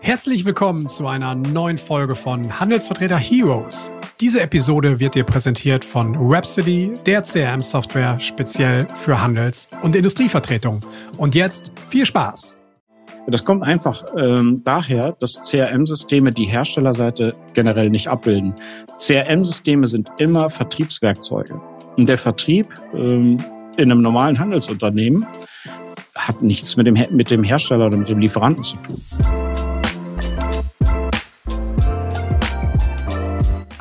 Herzlich willkommen zu einer neuen Folge von Handelsvertreter Heroes. Diese Episode wird dir präsentiert von Rhapsody, der CRM-Software speziell für Handels- und Industrievertretung. Und jetzt viel Spaß! Das kommt einfach ähm, daher, dass CRM-Systeme die Herstellerseite generell nicht abbilden. CRM-Systeme sind immer Vertriebswerkzeuge. Und der Vertrieb ähm, in einem normalen Handelsunternehmen hat nichts mit dem, mit dem Hersteller oder mit dem Lieferanten zu tun.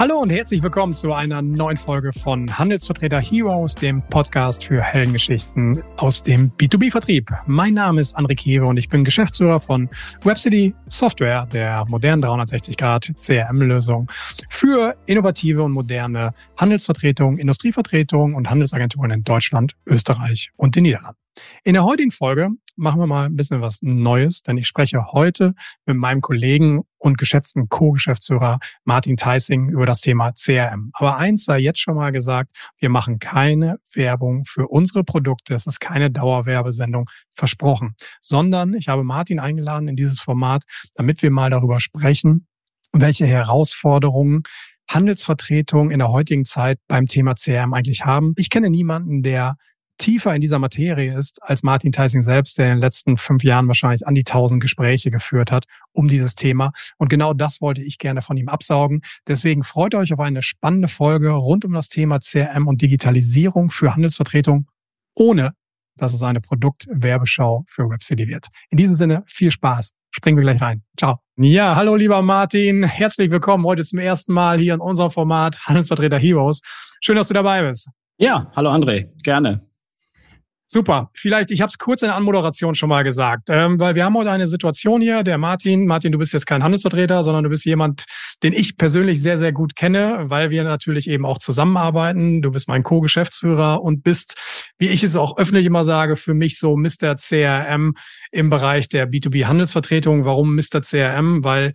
Hallo und herzlich willkommen zu einer neuen Folge von Handelsvertreter Heroes, dem Podcast für Heldengeschichten aus dem B2B-Vertrieb. Mein Name ist André Kiewe und ich bin Geschäftsführer von Webcity Software, der modernen 360-Grad CRM-Lösung für innovative und moderne Handelsvertretung, Industrievertretung und Handelsagenturen in Deutschland, Österreich und den Niederlanden. In der heutigen Folge machen wir mal ein bisschen was Neues, denn ich spreche heute mit meinem Kollegen und geschätzten Co-Geschäftsführer Martin Theissing über das Thema CRM. Aber eins sei jetzt schon mal gesagt, wir machen keine Werbung für unsere Produkte. Es ist keine Dauerwerbesendung versprochen, sondern ich habe Martin eingeladen in dieses Format, damit wir mal darüber sprechen, welche Herausforderungen Handelsvertretungen in der heutigen Zeit beim Thema CRM eigentlich haben. Ich kenne niemanden, der tiefer in dieser Materie ist als Martin Theising selbst, der in den letzten fünf Jahren wahrscheinlich an die tausend Gespräche geführt hat um dieses Thema. Und genau das wollte ich gerne von ihm absaugen. Deswegen freut euch auf eine spannende Folge rund um das Thema CRM und Digitalisierung für Handelsvertretung, ohne dass es eine Produktwerbeschau für WebCity wird. In diesem Sinne, viel Spaß. Springen wir gleich rein. Ciao. Ja, hallo lieber Martin. Herzlich willkommen heute zum ersten Mal hier in unserem Format Handelsvertreter Heroes. Schön, dass du dabei bist. Ja, hallo André. Gerne. Super. Vielleicht, ich habe es kurz in der Anmoderation schon mal gesagt, ähm, weil wir haben heute eine Situation hier, der Martin, Martin, du bist jetzt kein Handelsvertreter, sondern du bist jemand, den ich persönlich sehr, sehr gut kenne, weil wir natürlich eben auch zusammenarbeiten. Du bist mein Co-Geschäftsführer und bist, wie ich es auch öffentlich immer sage, für mich so Mr. CRM im Bereich der B2B-Handelsvertretung. Warum Mr. CRM? Weil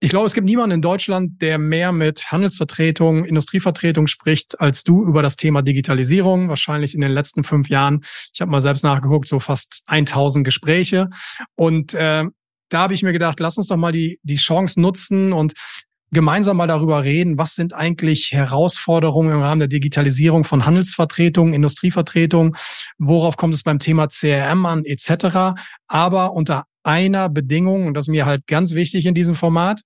ich glaube, es gibt niemanden in Deutschland, der mehr mit Handelsvertretung, Industrievertretung spricht, als du über das Thema Digitalisierung. Wahrscheinlich in den letzten fünf Jahren. Ich habe mal selbst nachgeguckt, so fast 1000 Gespräche. Und äh, da habe ich mir gedacht, lass uns doch mal die, die Chance nutzen und gemeinsam mal darüber reden, was sind eigentlich Herausforderungen im Rahmen der Digitalisierung von Handelsvertretung, Industrievertretung, worauf kommt es beim Thema CRM an, etc. Aber unter einer Bedingung, und das ist mir halt ganz wichtig in diesem Format,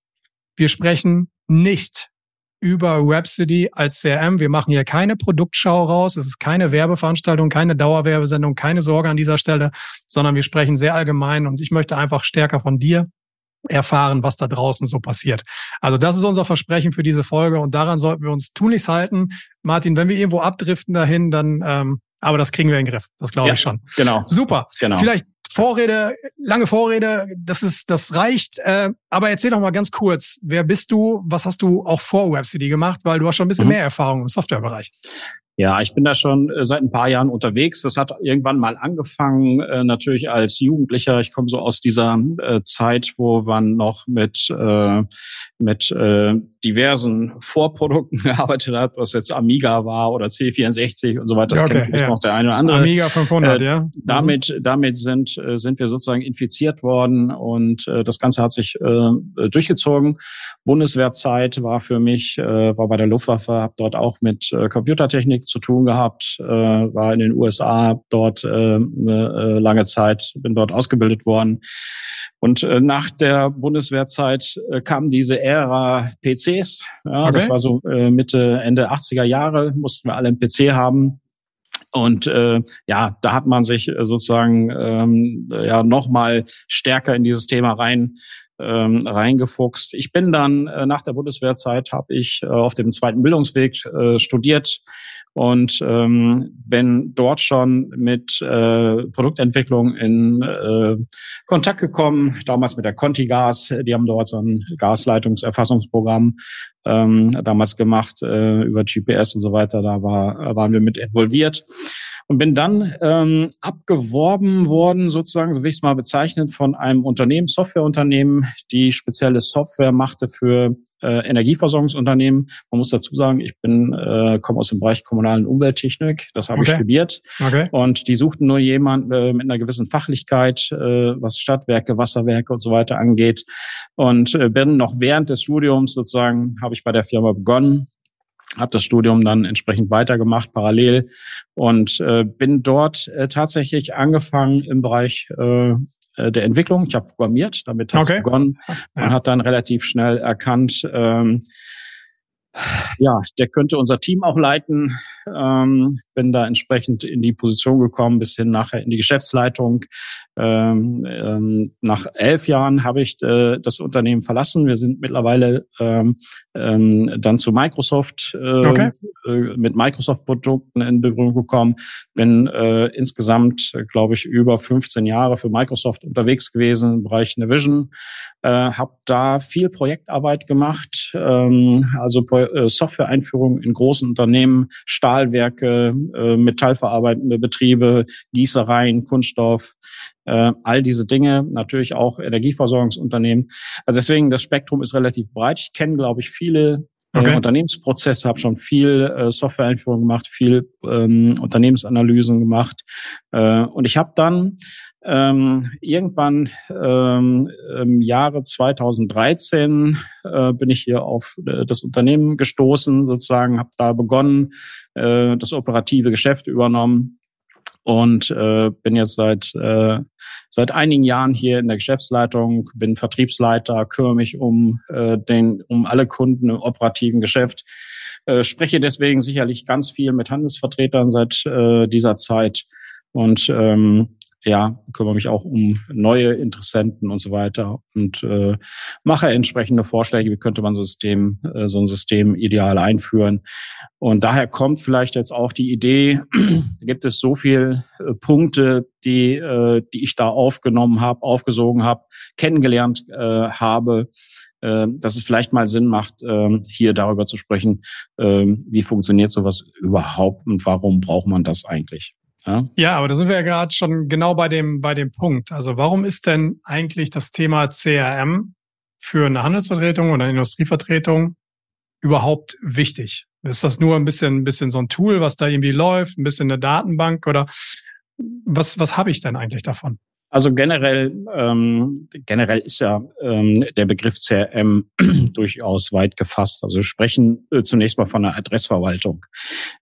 wir sprechen nicht über Rhapsody als CRM. Wir machen hier keine Produktschau raus. Es ist keine Werbeveranstaltung, keine Dauerwerbesendung, keine Sorge an dieser Stelle, sondern wir sprechen sehr allgemein und ich möchte einfach stärker von dir erfahren, was da draußen so passiert. Also das ist unser Versprechen für diese Folge und daran sollten wir uns tunlichst halten. Martin, wenn wir irgendwo abdriften dahin, dann, ähm, aber das kriegen wir in den Griff. Das glaube ja, ich schon. Genau. Super. Genau. Vielleicht Vorrede, lange Vorrede, das ist, das reicht. Äh, aber erzähl doch mal ganz kurz, wer bist du? Was hast du auch vor WebCD gemacht? Weil du hast schon ein bisschen mhm. mehr Erfahrung im Softwarebereich. Ja, ich bin da schon äh, seit ein paar Jahren unterwegs. Das hat irgendwann mal angefangen, äh, natürlich als Jugendlicher. Ich komme so aus dieser äh, Zeit, wo man noch mit, äh, mit äh, diversen Vorprodukten gearbeitet hat, was jetzt Amiga war oder C64 und so weiter. Das okay, kennt ja. noch der eine oder andere. Amiga 500, äh, ja. Mhm. Damit, damit sind, äh, sind wir sozusagen infiziert worden und äh, das Ganze hat sich äh, durchgezogen. Bundeswehrzeit war für mich, äh, war bei der Luftwaffe, habe dort auch mit äh, Computertechnik zu tun gehabt, äh, war in den USA dort äh, äh, lange Zeit, bin dort ausgebildet worden. Und äh, nach der Bundeswehrzeit äh, kam diese Ära PCs. Ja, okay. Das war so äh, Mitte, Ende 80er Jahre, mussten wir alle einen PC haben. Und äh, ja, da hat man sich sozusagen ähm, ja noch mal stärker in dieses Thema rein ähm, reingefuchst. Ich bin dann äh, nach der Bundeswehrzeit habe ich äh, auf dem zweiten Bildungsweg äh, studiert und ähm, bin dort schon mit äh, Produktentwicklung in äh, Kontakt gekommen, damals mit der Contigas, die haben dort so ein Gasleitungserfassungsprogramm ähm, damals gemacht äh, über GPS und so weiter, da war, waren wir mit involviert. Und bin dann ähm, abgeworben worden, sozusagen, so wie ich es mal bezeichnet, von einem Unternehmen, Softwareunternehmen, die spezielle Software machte für äh, Energieversorgungsunternehmen. Man muss dazu sagen, ich bin äh, komme aus dem Bereich kommunalen Umwelttechnik, das habe okay. ich studiert. Okay. Und die suchten nur jemanden äh, mit einer gewissen Fachlichkeit, äh, was Stadtwerke, Wasserwerke und so weiter angeht. Und äh, bin noch während des Studiums sozusagen, habe ich bei der Firma begonnen, habe das Studium dann entsprechend weitergemacht parallel und äh, bin dort äh, tatsächlich angefangen im Bereich äh, äh, der Entwicklung. Ich habe programmiert, damit hat es okay. begonnen. Man ja. hat dann relativ schnell erkannt, ähm, ja, der könnte unser Team auch leiten. Ähm, bin da entsprechend in die Position gekommen, bis hin nachher in die Geschäftsleitung. Ähm, ähm, nach elf Jahren habe ich äh, das Unternehmen verlassen. Wir sind mittlerweile ähm, ähm, dann zu Microsoft äh, okay. äh, mit Microsoft-Produkten in Berührung gekommen. Bin äh, insgesamt, glaube ich, über 15 Jahre für Microsoft unterwegs gewesen im Bereich Navision. Äh, habe da viel Projektarbeit gemacht, ähm, also äh, Software-Einführung in großen Unternehmen, Stahlwerke, äh, metallverarbeitende Betriebe, Gießereien, Kunststoff, äh, all diese Dinge, natürlich auch Energieversorgungsunternehmen. Also deswegen, das Spektrum ist relativ breit. Ich kenne, glaube ich, viele äh, okay. Unternehmensprozesse, habe schon viel äh, Software-Einführung gemacht, viel ähm, Unternehmensanalysen gemacht. Äh, und ich habe dann ähm, irgendwann ähm, im Jahre 2013 äh, bin ich hier auf äh, das Unternehmen gestoßen, sozusagen, habe da begonnen, äh, das operative Geschäft übernommen und äh, bin jetzt seit äh, seit einigen Jahren hier in der Geschäftsleitung, bin Vertriebsleiter, kümmere mich um äh, den um alle Kunden im operativen Geschäft, äh, spreche deswegen sicherlich ganz viel mit Handelsvertretern seit äh, dieser Zeit und ähm, ja, kümmere mich auch um neue Interessenten und so weiter und äh, mache entsprechende Vorschläge, wie könnte man System, äh, so ein System ideal einführen. Und daher kommt vielleicht jetzt auch die Idee, gibt es so viel äh, Punkte, die, äh, die ich da aufgenommen habe, aufgesogen habe, kennengelernt äh, habe, äh, dass es vielleicht mal Sinn macht, äh, hier darüber zu sprechen, äh, wie funktioniert sowas überhaupt und warum braucht man das eigentlich. Ja, ja aber da sind wir ja gerade schon genau bei dem, bei dem Punkt. Also warum ist denn eigentlich das Thema CRM für eine Handelsvertretung oder eine Industrievertretung überhaupt wichtig? Ist das nur ein bisschen, ein bisschen so ein Tool, was da irgendwie läuft, ein bisschen eine Datenbank oder was, was habe ich denn eigentlich davon? Also generell, ähm, generell ist ja ähm, der Begriff CRM durchaus weit gefasst. Also wir sprechen äh, zunächst mal von einer Adressverwaltung.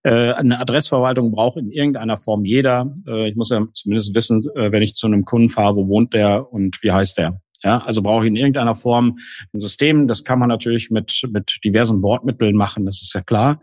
Äh, eine Adressverwaltung braucht in irgendeiner Form jeder. Äh, ich muss ja zumindest wissen, äh, wenn ich zu einem Kunden fahre, wo wohnt der und wie heißt der. Ja, also brauche ich in irgendeiner Form ein System. Das kann man natürlich mit, mit diversen Bordmitteln machen, das ist ja klar.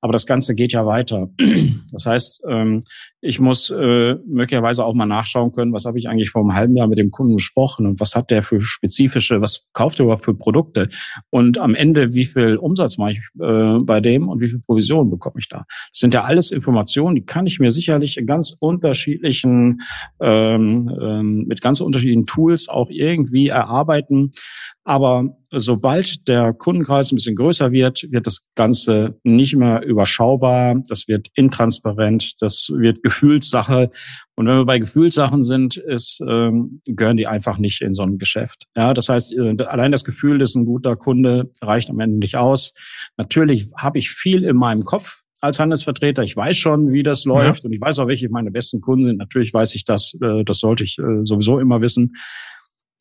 Aber das Ganze geht ja weiter. Das heißt, ähm, ich muss äh, möglicherweise auch mal nachschauen können, was habe ich eigentlich vor einem halben Jahr mit dem Kunden gesprochen und was hat der für spezifische, was kauft er überhaupt für Produkte und am Ende, wie viel Umsatz mache ich äh, bei dem und wie viel Provision bekomme ich da. Das sind ja alles Informationen, die kann ich mir sicherlich in ganz unterschiedlichen, ähm, ähm, mit ganz unterschiedlichen Tools auch irgendwie irgendwie erarbeiten. Aber sobald der Kundenkreis ein bisschen größer wird, wird das Ganze nicht mehr überschaubar. Das wird intransparent. Das wird Gefühlssache. Und wenn wir bei Gefühlssachen sind, ist, ähm, gehören die einfach nicht in so ein Geschäft. Ja, das heißt, äh, allein das Gefühl, dass ein guter Kunde reicht am Ende nicht aus. Natürlich habe ich viel in meinem Kopf, als Handelsvertreter. Ich weiß schon, wie das läuft ja. und ich weiß auch, welche meine besten Kunden sind. Natürlich weiß ich das, äh, das sollte ich äh, sowieso immer wissen.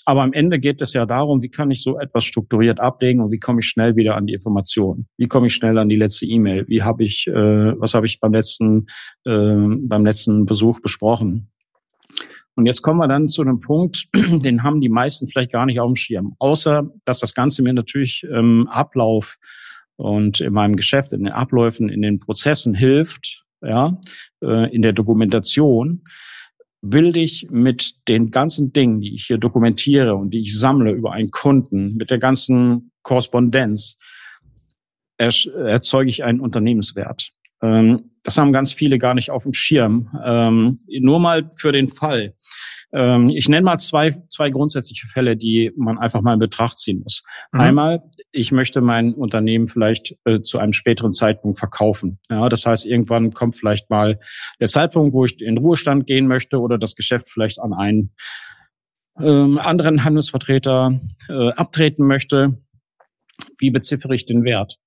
Aber am Ende geht es ja darum, wie kann ich so etwas strukturiert ablegen und wie komme ich schnell wieder an die Informationen? Wie komme ich schnell an die letzte E-Mail? Wie habe ich, äh, was habe ich beim letzten, äh, beim letzten Besuch besprochen? Und jetzt kommen wir dann zu einem Punkt, den haben die meisten vielleicht gar nicht auf dem Schirm. Außer, dass das Ganze mir natürlich im Ablauf und in meinem Geschäft, in den Abläufen, in den Prozessen hilft, ja, äh, in der Dokumentation bilde ich mit den ganzen Dingen, die ich hier dokumentiere und die ich sammle über einen Kunden, mit der ganzen Korrespondenz, erzeuge ich einen Unternehmenswert. Ähm, das haben ganz viele gar nicht auf dem Schirm. Ähm, nur mal für den Fall. Ähm, ich nenne mal zwei, zwei grundsätzliche Fälle, die man einfach mal in Betracht ziehen muss. Mhm. Einmal, ich möchte mein Unternehmen vielleicht äh, zu einem späteren Zeitpunkt verkaufen. Ja, das heißt, irgendwann kommt vielleicht mal der Zeitpunkt, wo ich in Ruhestand gehen möchte oder das Geschäft vielleicht an einen ähm, anderen Handelsvertreter äh, abtreten möchte. Wie beziffere ich den Wert?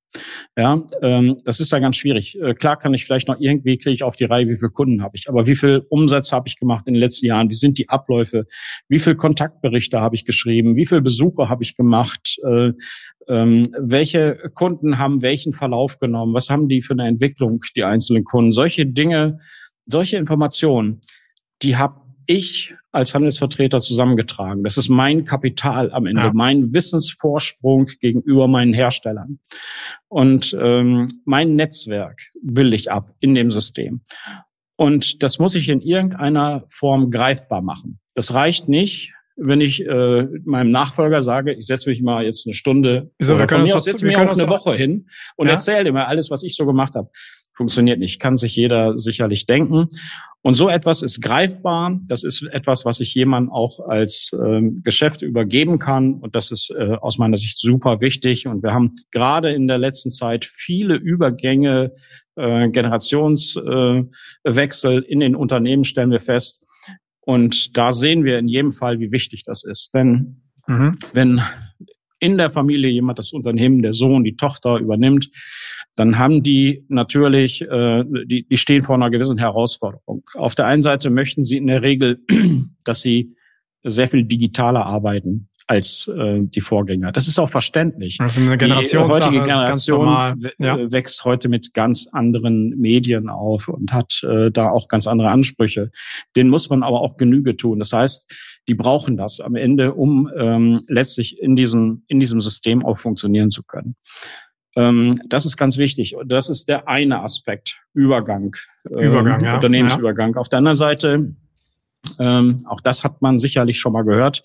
Ja, ähm, das ist ja ganz schwierig. Äh, klar kann ich vielleicht noch irgendwie kriege ich auf die Reihe, wie viele Kunden habe ich, aber wie viel Umsatz habe ich gemacht in den letzten Jahren? Wie sind die Abläufe? Wie viel Kontaktberichte habe ich geschrieben? Wie viel Besuche habe ich gemacht? Äh, ähm, welche Kunden haben welchen Verlauf genommen? Was haben die für eine Entwicklung, die einzelnen Kunden? Solche Dinge, solche Informationen, die habe ich als Handelsvertreter zusammengetragen. Das ist mein Kapital am Ende, ja. mein Wissensvorsprung gegenüber meinen Herstellern. Und ähm, mein Netzwerk bilde ich ab in dem System. Und das muss ich in irgendeiner Form greifbar machen. Das reicht nicht, wenn ich äh, meinem Nachfolger sage, ich setze mich mal jetzt eine Stunde Wieso, oder von mir aus setze mir auch eine Woche hin und ja? erzähle mir alles, was ich so gemacht habe. Funktioniert nicht, kann sich jeder sicherlich denken. Und so etwas ist greifbar. Das ist etwas, was ich jemandem auch als äh, Geschäft übergeben kann. Und das ist äh, aus meiner Sicht super wichtig. Und wir haben gerade in der letzten Zeit viele Übergänge, äh, Generationswechsel äh, in den Unternehmen stellen wir fest. Und da sehen wir in jedem Fall, wie wichtig das ist. Denn mhm. wenn in der Familie jemand das Unternehmen, der Sohn, die Tochter übernimmt, dann haben die natürlich, äh, die, die stehen vor einer gewissen Herausforderung. Auf der einen Seite möchten sie in der Regel, dass sie sehr viel digitaler arbeiten als äh, die Vorgänger. Das ist auch verständlich. Das ist eine Generation. Die heutige Generation ja. wächst heute mit ganz anderen Medien auf und hat äh, da auch ganz andere Ansprüche. Den muss man aber auch Genüge tun. Das heißt, die brauchen das am Ende, um ähm, letztlich in diesem in diesem System auch funktionieren zu können. Ähm, das ist ganz wichtig. Das ist der eine Aspekt, Übergang, Übergang ähm, ja. Unternehmensübergang. Ja. Auf der anderen Seite, ähm, auch das hat man sicherlich schon mal gehört,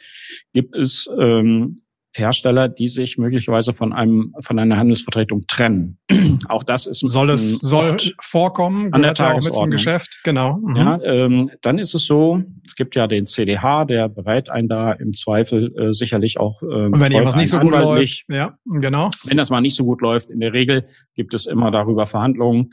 gibt es ähm, Hersteller, die sich möglicherweise von einem von einer Handelsvertretung trennen. auch das ist soll es soll vorkommen an der Tagesordnung. Mit Geschäft, genau. Mhm. Ja, ähm, dann ist es so, es gibt ja den CDH, der berät einen da im Zweifel äh, sicherlich auch. Ähm, Und wenn irgendwas nicht so gut läuft, ja, genau. Wenn das mal nicht so gut läuft, in der Regel gibt es immer darüber Verhandlungen.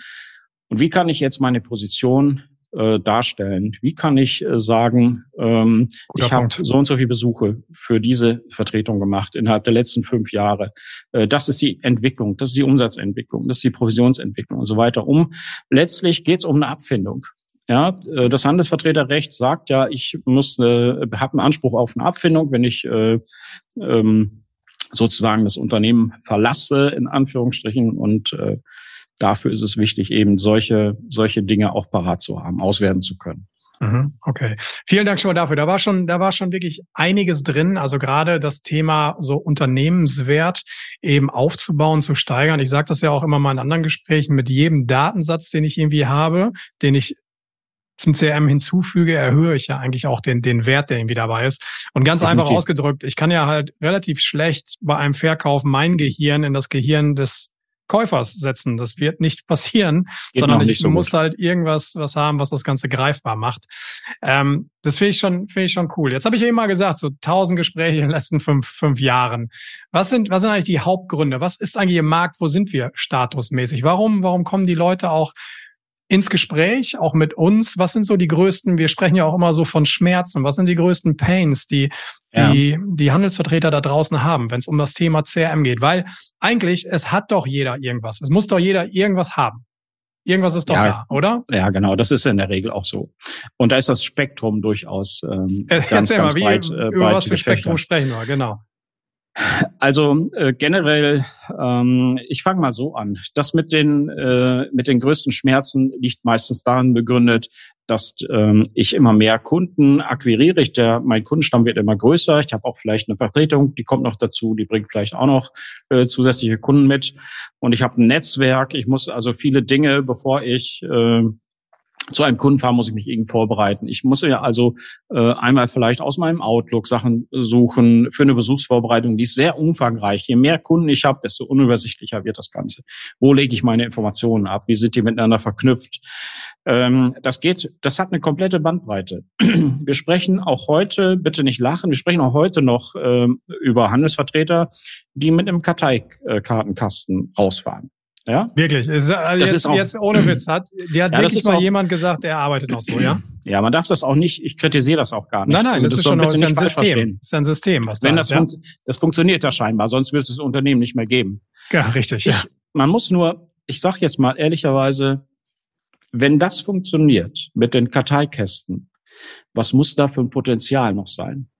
Und wie kann ich jetzt meine Position äh, darstellen. Wie kann ich äh, sagen, ähm, ich habe so und so viele Besuche für diese Vertretung gemacht innerhalb der letzten fünf Jahre. Äh, das ist die Entwicklung, das ist die Umsatzentwicklung, das ist die Provisionsentwicklung und so weiter. Um letztlich geht es um eine Abfindung. Ja, äh, das Handelsvertreterrecht sagt ja, ich muss äh, habe einen Anspruch auf eine Abfindung, wenn ich äh, ähm, sozusagen das Unternehmen verlasse in Anführungsstrichen und äh, dafür ist es wichtig, eben solche, solche Dinge auch parat zu haben, auswerten zu können. Mhm, okay. Vielen Dank schon mal dafür. Da war schon, da war schon wirklich einiges drin. Also gerade das Thema so Unternehmenswert eben aufzubauen, zu steigern. Ich sage das ja auch immer mal in anderen Gesprächen. Mit jedem Datensatz, den ich irgendwie habe, den ich zum CRM hinzufüge, erhöhe ich ja eigentlich auch den, den Wert, der irgendwie dabei ist. Und ganz Definitiv. einfach ausgedrückt, ich kann ja halt relativ schlecht bei einem Verkauf mein Gehirn in das Gehirn des Käufers setzen. Das wird nicht passieren, Geht sondern ich so muss halt irgendwas was haben, was das Ganze greifbar macht. Ähm, das finde ich schon, finde ich schon cool. Jetzt habe ich eben mal gesagt, so tausend Gespräche in den letzten fünf, fünf Jahren. Was sind, was sind eigentlich die Hauptgründe? Was ist eigentlich im Markt? Wo sind wir statusmäßig? Warum, warum kommen die Leute auch ins Gespräch, auch mit uns. Was sind so die größten, wir sprechen ja auch immer so von Schmerzen, was sind die größten Pains, die die, ja. die Handelsvertreter da draußen haben, wenn es um das Thema CRM geht? Weil eigentlich, es hat doch jeder irgendwas. Es muss doch jeder irgendwas haben. Irgendwas ist doch ja, da, oder? Ja, genau. Das ist in der Regel auch so. Und da ist das Spektrum durchaus ähm, ganz, Erzähl ganz mal, wie, breit. Äh, über was für Spektrum sprechen wir, genau. Also äh, generell, ähm, ich fange mal so an. Das mit den äh, mit den größten Schmerzen liegt meistens daran begründet, dass ähm, ich immer mehr Kunden akquiriere. Ich, der, mein Kundenstamm wird immer größer. Ich habe auch vielleicht eine Vertretung, die kommt noch dazu, die bringt vielleicht auch noch äh, zusätzliche Kunden mit. Und ich habe ein Netzwerk. Ich muss also viele Dinge, bevor ich äh, zu einem Kunden fahren, muss ich mich irgendwie vorbereiten. Ich muss ja also äh, einmal vielleicht aus meinem Outlook Sachen suchen für eine Besuchsvorbereitung, die ist sehr umfangreich. Je mehr Kunden ich habe, desto unübersichtlicher wird das Ganze. Wo lege ich meine Informationen ab? Wie sind die miteinander verknüpft? Ähm, das geht, das hat eine komplette Bandbreite. Wir sprechen auch heute, bitte nicht lachen, wir sprechen auch heute noch ähm, über Handelsvertreter, die mit einem Karteikartenkasten rausfahren. Ja? Wirklich. Ist, also das jetzt, ist auch, jetzt ohne Witz. Hat, die hat ja, wirklich mal auch, jemand gesagt, der arbeitet noch so, ja? Ja, man darf das auch nicht, ich kritisiere das auch gar nicht. Nein, nein, also das, das, ist schon das ist ein System. Das ist ein System, was Wenn da das, ist, ja? das funktioniert ja scheinbar, sonst wird es das Unternehmen nicht mehr geben. Ja, richtig. Ich, ja. Man muss nur, ich sag jetzt mal ehrlicherweise, wenn das funktioniert mit den Karteikästen, was muss da für ein Potenzial noch sein?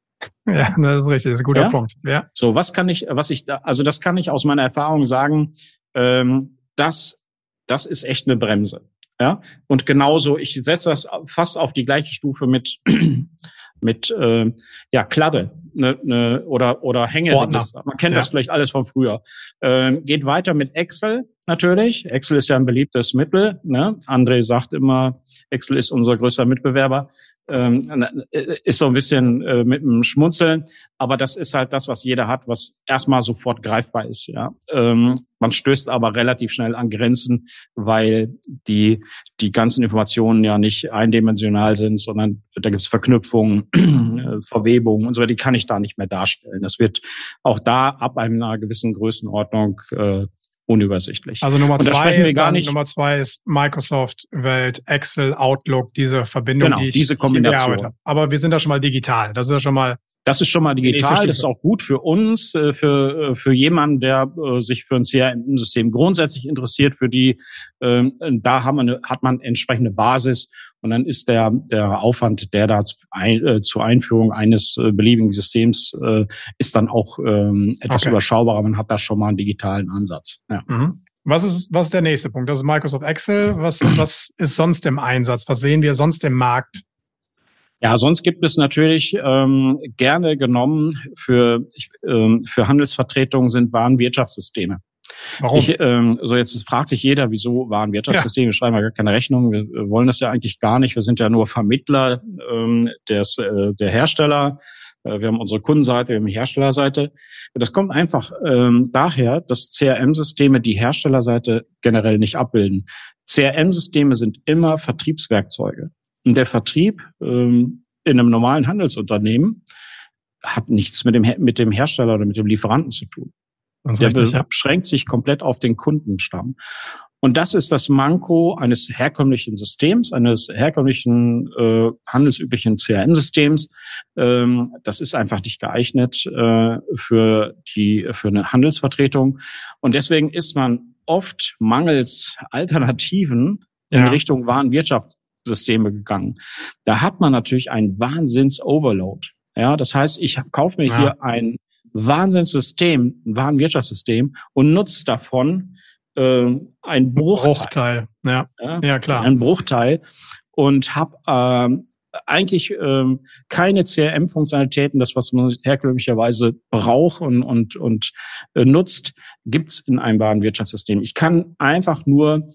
Ja, das ist richtig, das ist ein guter ja? Punkt. Ja. So, was kann ich, was ich da, also das kann ich aus meiner Erfahrung sagen, ähm, das, das ist echt eine Bremse. Ja, und genauso, ich setze das fast auf die gleiche Stufe mit mit äh, ja Kladde ne, ne, oder oder Hängeregister. Man kennt ja. das vielleicht alles von früher. Ähm, geht weiter mit Excel natürlich. Excel ist ja ein beliebtes Mittel. Ne? André sagt immer, Excel ist unser größter Mitbewerber ähm, äh, ist so ein bisschen äh, mit einem Schmunzeln, aber das ist halt das, was jeder hat, was erstmal sofort greifbar ist. Ja, ähm, man stößt aber relativ schnell an Grenzen, weil die die ganzen Informationen ja nicht eindimensional sind, sondern da gibt es Verknüpfungen, äh, Verwebungen und so weiter. Die kann ich da nicht mehr darstellen. Das wird auch da ab einer gewissen Größenordnung äh, unübersichtlich. Also Nummer zwei, ist dann, Nummer zwei ist Microsoft Welt, Excel, Outlook, diese Verbindung, genau, die ich, diese Kombination. Ich Aber wir sind da schon mal digital. Das ist ja schon mal das ist schon mal digital, das ist auch gut für uns, äh, für, äh, für jemanden, der äh, sich für ein CRM-System grundsätzlich interessiert, für die, ähm, da haben wir eine, hat man entsprechende Basis und dann ist der, der Aufwand, der da zur Einführung eines beliebigen Systems ist dann auch ähm, etwas okay. überschaubarer. Man hat da schon mal einen digitalen Ansatz. Ja. Mhm. Was ist, was ist der nächste Punkt? Das ist Microsoft Excel. Was, was ist sonst im Einsatz? Was sehen wir sonst im Markt? Ja, sonst gibt es natürlich ähm, gerne genommen für, ähm, für Handelsvertretungen sind Warenwirtschaftssysteme. Warum? Ich, ähm, so jetzt fragt sich jeder, wieso Warenwirtschaftssysteme? Ja. Wir schreiben ja gar keine Rechnung. Wir wollen das ja eigentlich gar nicht. Wir sind ja nur Vermittler ähm, des, äh, der Hersteller. Äh, wir haben unsere Kundenseite, wir haben die Herstellerseite. Das kommt einfach ähm, daher, dass CRM-Systeme die Herstellerseite generell nicht abbilden. CRM-Systeme sind immer Vertriebswerkzeuge. Und der Vertrieb ähm, in einem normalen Handelsunternehmen hat nichts mit dem, mit dem Hersteller oder mit dem Lieferanten zu tun. Der beschränkt sich komplett auf den Kundenstamm. Und das ist das Manko eines herkömmlichen Systems, eines herkömmlichen äh, handelsüblichen CRM-Systems. Ähm, das ist einfach nicht geeignet äh, für die für eine Handelsvertretung. Und deswegen ist man oft mangels Alternativen in ja. Richtung Warenwirtschaft Systeme gegangen. Da hat man natürlich einen Wahnsinns-Overload. Ja, das heißt, ich kaufe mir ja. hier ein Wahnsinnssystem, ein Warenwirtschaftssystem und nutze davon äh, ein Bruchteil. Bruchteil. Ja. ja, ja klar. Ein Bruchteil und habe ähm, eigentlich ähm, keine CRM-Funktionalitäten, das was man herkömmlicherweise braucht und und und äh, nutzt, gibt's in einem Warenwirtschaftssystem. Ich kann einfach nur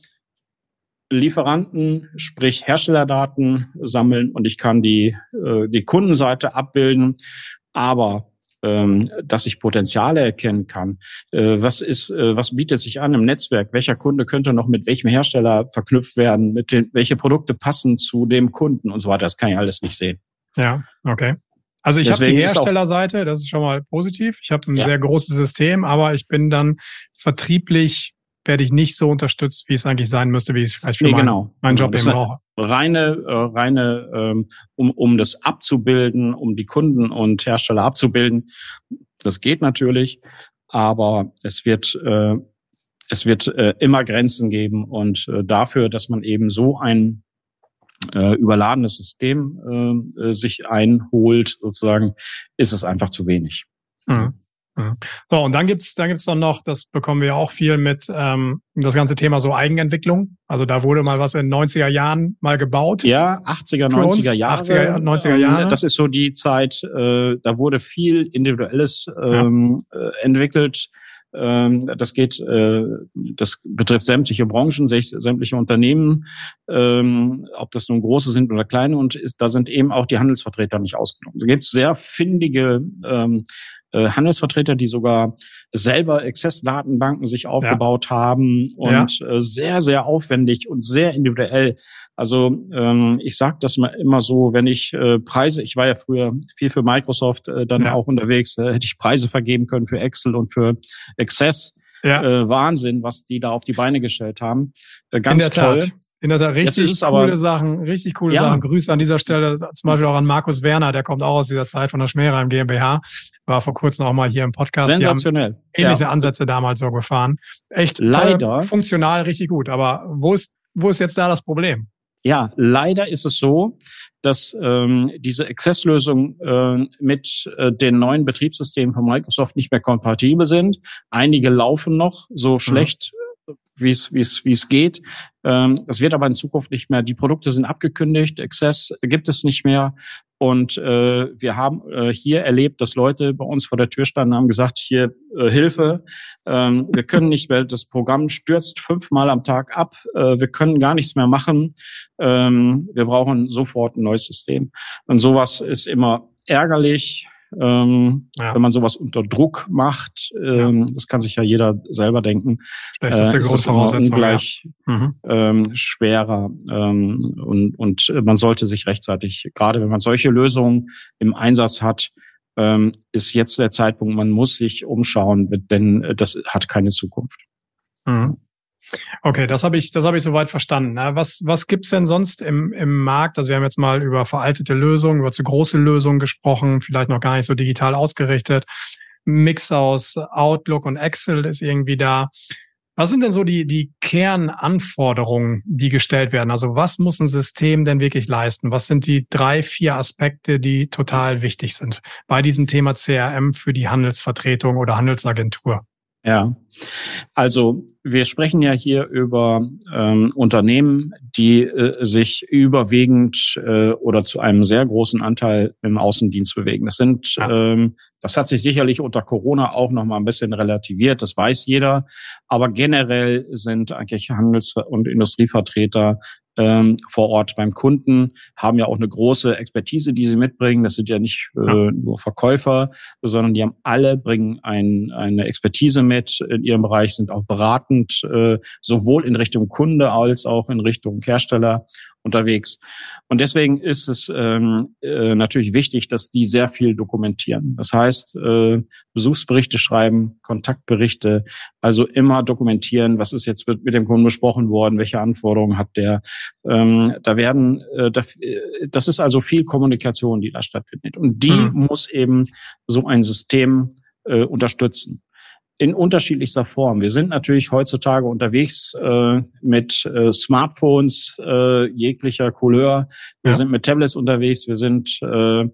Lieferanten, sprich Herstellerdaten sammeln und ich kann die, äh, die Kundenseite abbilden. Aber ähm, dass ich Potenziale erkennen kann. Äh, was ist, äh, was bietet sich an im Netzwerk? Welcher Kunde könnte noch mit welchem Hersteller verknüpft werden? Mit den, welche Produkte passen zu dem Kunden und so weiter? Das kann ich alles nicht sehen. Ja, okay. Also ich habe die Herstellerseite, das ist schon mal positiv. Ich habe ein ja. sehr großes System, aber ich bin dann vertrieblich werde ich nicht so unterstützt, wie es eigentlich sein müsste, wie ich es vielleicht für nee, genau. meinen, genau. Job eben brauche. Reine, äh, reine, ähm, um, um das abzubilden, um die Kunden und Hersteller abzubilden. Das geht natürlich, aber es wird, äh, es wird äh, immer Grenzen geben und äh, dafür, dass man eben so ein äh, überladenes System äh, sich einholt, sozusagen, ist es einfach zu wenig. Mhm. So, und dann gibt's dann gibt's dann noch, das bekommen wir auch viel mit, ähm, das ganze Thema so Eigenentwicklung. Also da wurde mal was in 90er Jahren mal gebaut. Ja, 80er, 90er Jahre. 80er, 90er Jahre. Das ist so die Zeit, äh, da wurde viel Individuelles ähm, ja. äh, entwickelt. Ähm, das geht, äh, das betrifft sämtliche Branchen, sämtliche Unternehmen, ähm, ob das nun große sind oder kleine. Und da sind eben auch die Handelsvertreter nicht ausgenommen. Da gibt es sehr findige ähm, äh, Handelsvertreter, die sogar selber Access-Datenbanken sich aufgebaut ja. haben und ja. äh, sehr, sehr aufwendig und sehr individuell. Also ähm, ich sage das mal immer so, wenn ich äh, Preise, ich war ja früher viel für Microsoft äh, dann ja. auch unterwegs, äh, hätte ich Preise vergeben können für Excel und für Access. Ja. Äh, Wahnsinn, was die da auf die Beine gestellt haben. Äh, ganz toll. Tat. In der Tat richtig coole aber, Sachen, richtig coole ja. Sachen. Grüße an dieser Stelle zum Beispiel auch an Markus Werner, der kommt auch aus dieser Zeit von der Schmähreim GmbH. War vor kurzem auch mal hier im Podcast. Sensationell. ähnliche ja. Ansätze damals so gefahren. Echt leider toll, funktional richtig gut. Aber wo ist, wo ist jetzt da das Problem? Ja, leider ist es so, dass ähm, diese Access-Lösungen äh, mit äh, den neuen Betriebssystemen von Microsoft nicht mehr kompatibel sind. Einige laufen noch so mhm. schlecht, wie es wie es wie es geht. Ähm, das wird aber in Zukunft nicht mehr. Die Produkte sind abgekündigt, Access gibt es nicht mehr. Und äh, wir haben äh, hier erlebt, dass Leute bei uns vor der Tür standen haben gesagt, hier äh, Hilfe, ähm, wir können nicht, weil das Programm stürzt fünfmal am Tag ab, äh, wir können gar nichts mehr machen, ähm, wir brauchen sofort ein neues System. Und sowas ist immer ärgerlich, ähm, ja. wenn man sowas unter Druck macht. Ähm, ja. Das kann sich ja jeder selber denken. Vielleicht ist, der äh, ist ungleich ja. mhm. ähm, schwerer ähm, und, und man sollte sich rechtzeitig, gerade wenn man solche Lösungen im Einsatz hat, ähm, ist jetzt der Zeitpunkt, man muss sich umschauen, denn äh, das hat keine Zukunft. Mhm. Okay, das habe ich, das habe ich soweit verstanden. Was, was gibt's denn sonst im, im Markt? Also wir haben jetzt mal über veraltete Lösungen, über zu große Lösungen gesprochen, vielleicht noch gar nicht so digital ausgerichtet. Mix aus Outlook und Excel ist irgendwie da. Was sind denn so die, die Kernanforderungen, die gestellt werden? Also was muss ein System denn wirklich leisten? Was sind die drei, vier Aspekte, die total wichtig sind bei diesem Thema CRM für die Handelsvertretung oder Handelsagentur? Ja, also wir sprechen ja hier über ähm, Unternehmen, die äh, sich überwiegend äh, oder zu einem sehr großen Anteil im Außendienst bewegen. Das sind, ähm, das hat sich sicherlich unter Corona auch noch mal ein bisschen relativiert. Das weiß jeder. Aber generell sind eigentlich Handels- und Industrievertreter ähm, vor Ort beim Kunden, haben ja auch eine große Expertise, die sie mitbringen. Das sind ja nicht äh, ja. nur Verkäufer, sondern die haben alle, bringen ein, eine Expertise mit in ihrem Bereich, sind auch beratend, äh, sowohl in Richtung Kunde als auch in Richtung Hersteller unterwegs. Und deswegen ist es ähm, äh, natürlich wichtig, dass die sehr viel dokumentieren. Das heißt, äh, Besuchsberichte schreiben, Kontaktberichte, also immer dokumentieren, was ist jetzt mit, mit dem Kunden besprochen worden, welche Anforderungen hat der. Ähm, da werden, äh, da, äh, das ist also viel Kommunikation, die da stattfindet. Und die mhm. muss eben so ein System äh, unterstützen in unterschiedlichster Form. Wir sind natürlich heutzutage unterwegs äh, mit äh, Smartphones äh, jeglicher Couleur. Wir ja. sind mit Tablets unterwegs. Wir sind äh,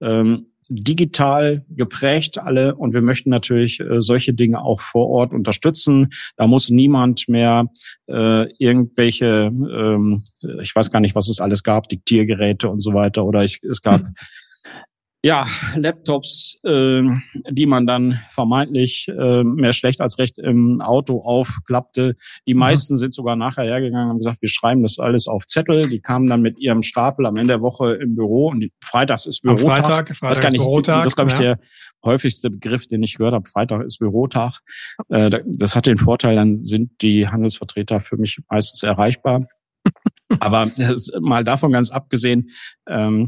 ähm, digital geprägt alle und wir möchten natürlich äh, solche Dinge auch vor Ort unterstützen. Da muss niemand mehr äh, irgendwelche, ähm, ich weiß gar nicht, was es alles gab, Diktiergeräte und so weiter oder ich, es gab hm ja, Laptops, äh, die man dann vermeintlich äh, mehr schlecht als recht im Auto aufklappte. Die mhm. meisten sind sogar nachher hergegangen und haben gesagt, wir schreiben das alles auf Zettel. Die kamen dann mit ihrem Stapel am Ende der Woche im Büro und die, freitags ist Bürotag. Am Freitag, Freitag das, kann ich, Bürotag, das glaube ich, ja. der häufigste Begriff, den ich gehört habe. Freitag ist Bürotag. Äh, das hat den Vorteil, dann sind die Handelsvertreter für mich meistens erreichbar. Aber mal davon ganz abgesehen, ähm,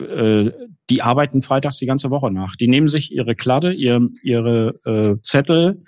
äh, die arbeiten freitags die ganze Woche nach. Die nehmen sich ihre Kladde, ihr, ihre äh, Zettel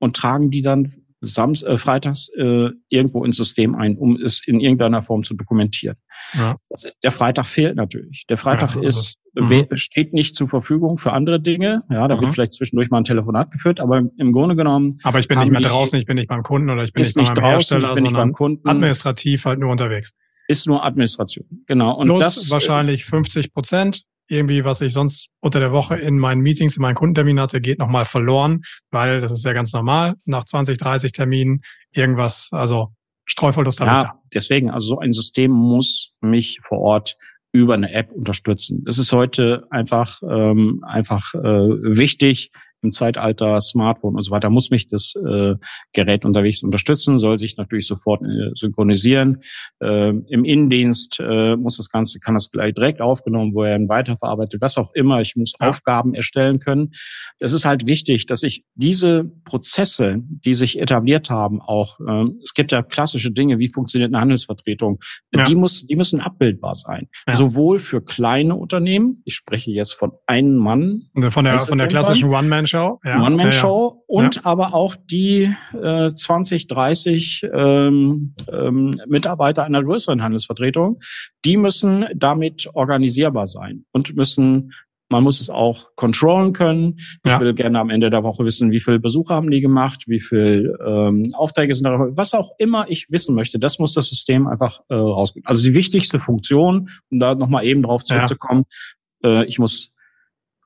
und tragen die dann Sams äh, freitags äh, irgendwo ins System ein, um es in irgendeiner Form zu dokumentieren. Ja. Der Freitag fehlt natürlich. Der Freitag ja, also, ist mhm. steht nicht zur Verfügung für andere Dinge. Ja, da mhm. wird vielleicht zwischendurch mal ein Telefonat geführt, aber im Grunde genommen. Aber ich bin nicht mehr draußen, ich bin nicht beim Kunden oder ich bin nicht, nicht beim draußen, Hersteller, ich bin nicht beim Kunden. administrativ halt nur unterwegs ist nur Administration. Genau. Und Plus das wahrscheinlich 50 Prozent. Irgendwie, was ich sonst unter der Woche in meinen Meetings, in meinen Kundenterminen hatte, geht nochmal verloren, weil das ist ja ganz normal. Nach 20, 30 Terminen irgendwas, also Streuverlust habe ja, ich da. Deswegen, also so ein System muss mich vor Ort über eine App unterstützen. Es ist heute einfach, ähm, einfach äh, wichtig, im Zeitalter Smartphone und so weiter muss mich das äh, Gerät unterwegs unterstützen, soll sich natürlich sofort äh, synchronisieren. Äh, Im Innendienst äh, muss das Ganze, kann das gleich direkt aufgenommen werden, weiterverarbeitet, was auch immer. Ich muss ja. Aufgaben erstellen können. Das ist halt wichtig, dass ich diese Prozesse, die sich etabliert haben, auch, äh, es gibt ja klassische Dinge, wie funktioniert eine Handelsvertretung, ja. die muss, die müssen abbildbar sein. Ja. Sowohl für kleine Unternehmen, ich spreche jetzt von einem Mann. Von der, von der klassischen One-Man-Show. Ja. One-Man-Show und aber auch die äh, 20, 30 ähm, ähm, Mitarbeiter einer größeren Handelsvertretung, die müssen damit organisierbar sein und müssen man muss es auch controllen können. Ich ja. will gerne am Ende der Woche wissen, wie viele Besucher haben die gemacht, wie viele ähm, Aufträge sind da, was auch immer ich wissen möchte. Das muss das System einfach äh, rausgeben. Also die wichtigste Funktion, um da nochmal eben drauf zurückzukommen, ja. äh, ich muss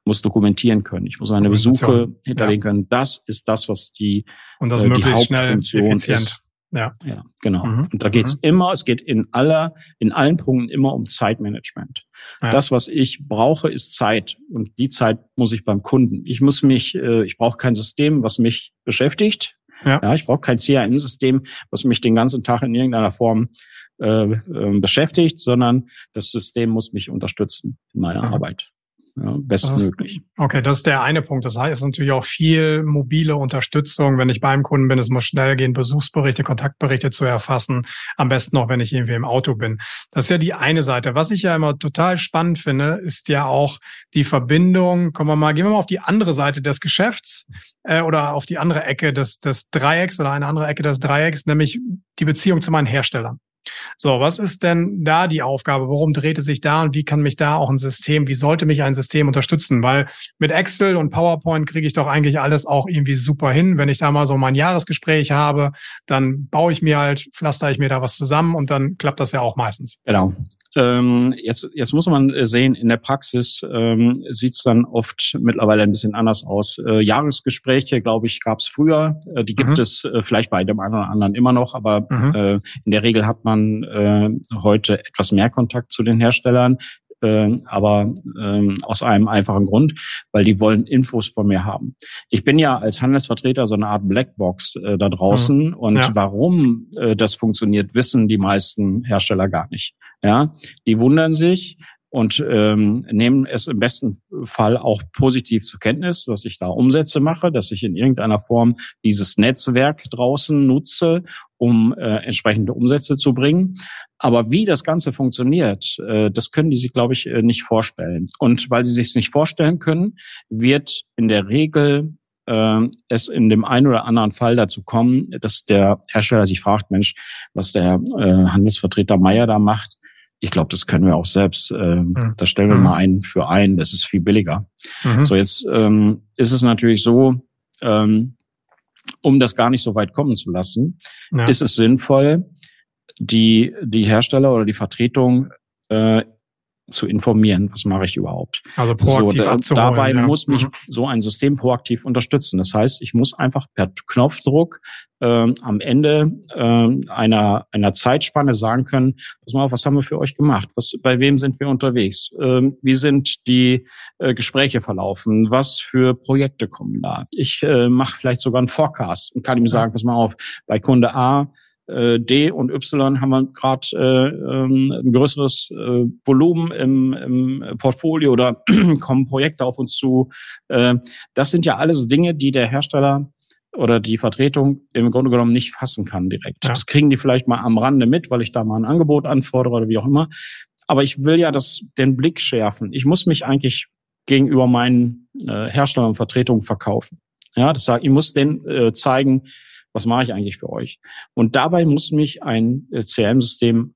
muss dokumentieren können. Ich muss meine Besuche hinterlegen ja. können. Das ist das, was die, Und das äh, die Hauptfunktion ist. Ja. ja, genau. Mhm. Und da geht's mhm. immer, es geht in aller, in allen Punkten immer um Zeitmanagement. Ja. Das, was ich brauche, ist Zeit. Und die Zeit muss ich beim Kunden. Ich muss mich, äh, ich brauche kein System, was mich beschäftigt. Ja. ja ich brauche kein CRM-System, was mich den ganzen Tag in irgendeiner Form äh, äh, beschäftigt, sondern das System muss mich unterstützen in meiner mhm. Arbeit ja, bestmöglich. Das, okay, das ist der eine Punkt. Das heißt natürlich auch viel mobile Unterstützung, wenn ich beim Kunden bin. Es muss schnell gehen, Besuchsberichte, Kontaktberichte zu erfassen. Am besten noch, wenn ich irgendwie im Auto bin. Das ist ja die eine Seite. Was ich ja immer total spannend finde, ist ja auch die Verbindung. Kommen wir mal, gehen wir mal auf die andere Seite des Geschäfts äh, oder auf die andere Ecke des, des Dreiecks oder eine andere Ecke des Dreiecks, nämlich die Beziehung zu meinen Herstellern. So, was ist denn da die Aufgabe? Worum dreht es sich da und wie kann mich da auch ein System, wie sollte mich ein System unterstützen? Weil mit Excel und PowerPoint kriege ich doch eigentlich alles auch irgendwie super hin. Wenn ich da mal so mein Jahresgespräch habe, dann baue ich mir halt, pflaster ich mir da was zusammen und dann klappt das ja auch meistens. Genau. Ähm, jetzt, jetzt muss man sehen, in der Praxis ähm, sieht es dann oft mittlerweile ein bisschen anders aus. Äh, Jahresgespräche, glaube ich, gab es früher. Äh, die gibt mhm. es äh, vielleicht bei dem einen oder anderen immer noch, aber mhm. äh, in der Regel hat man äh, heute etwas mehr Kontakt zu den Herstellern. Äh, aber äh, aus einem einfachen Grund, weil die wollen Infos von mir haben. Ich bin ja als Handelsvertreter so eine Art Blackbox äh, da draußen mhm. und ja. warum äh, das funktioniert, wissen die meisten Hersteller gar nicht. Ja, die wundern sich, und ähm, nehmen es im besten Fall auch positiv zur Kenntnis, dass ich da Umsätze mache, dass ich in irgendeiner Form dieses Netzwerk draußen nutze, um äh, entsprechende Umsätze zu bringen. Aber wie das Ganze funktioniert, äh, das können die sich, glaube ich, äh, nicht vorstellen. Und weil sie sich nicht vorstellen können, wird in der Regel äh, es in dem einen oder anderen Fall dazu kommen, dass der Hersteller sich fragt, Mensch, was der äh, Handelsvertreter Meier da macht, ich glaube, das können wir auch selbst. Ähm, mhm. Da stellen wir mhm. mal einen für ein. Das ist viel billiger. Mhm. So, jetzt ähm, ist es natürlich so, ähm, um das gar nicht so weit kommen zu lassen, ja. ist es sinnvoll, die, die Hersteller oder die Vertretung äh, zu informieren, was mache ich überhaupt. Also proaktiv so, abzuholen, Dabei ja. muss mich mhm. so ein System proaktiv unterstützen. Das heißt, ich muss einfach per Knopfdruck ähm, am Ende ähm, einer, einer Zeitspanne sagen können, pass mal auf, was haben wir für euch gemacht? Was, bei wem sind wir unterwegs? Ähm, wie sind die äh, Gespräche verlaufen? Was für Projekte kommen da? Ich äh, mache vielleicht sogar einen Forecast und kann ihm sagen, pass mal auf, bei Kunde A äh, D und Y haben wir gerade äh, ähm, ein größeres äh, Volumen im, im Portfolio oder kommen Projekte auf uns zu. Äh, das sind ja alles Dinge, die der Hersteller oder die Vertretung im Grunde genommen nicht fassen kann direkt. Ja. Das kriegen die vielleicht mal am Rande mit, weil ich da mal ein Angebot anfordere oder wie auch immer. Aber ich will ja das, den Blick schärfen. Ich muss mich eigentlich gegenüber meinen äh, Herstellern und Vertretungen verkaufen. Ja, das sagt, ich muss denen äh, zeigen, was mache ich eigentlich für euch? Und dabei muss mich ein äh, CRM-System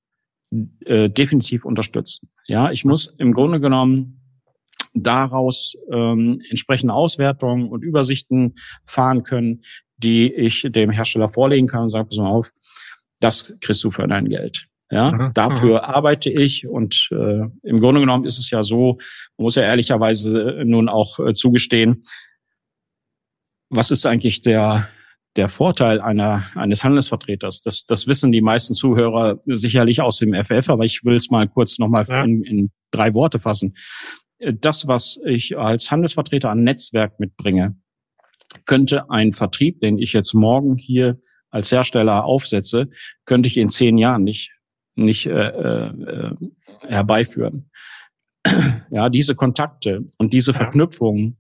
äh, definitiv unterstützen. Ja, ich muss im Grunde genommen daraus ähm, entsprechende Auswertungen und Übersichten fahren können, die ich dem Hersteller vorlegen kann und sage, pass mal auf, das kriegst du für dein Geld. Ja, mhm. dafür mhm. arbeite ich und äh, im Grunde genommen ist es ja so, man muss ja ehrlicherweise nun auch äh, zugestehen, was ist eigentlich der der Vorteil einer, eines Handelsvertreters. Das, das wissen die meisten Zuhörer sicherlich aus dem FF, aber ich will es mal kurz nochmal ja. in, in drei Worte fassen. Das, was ich als Handelsvertreter an Netzwerk mitbringe, könnte ein Vertrieb, den ich jetzt morgen hier als Hersteller aufsetze, könnte ich in zehn Jahren nicht nicht äh, äh, herbeiführen. Ja, diese Kontakte und diese Verknüpfungen.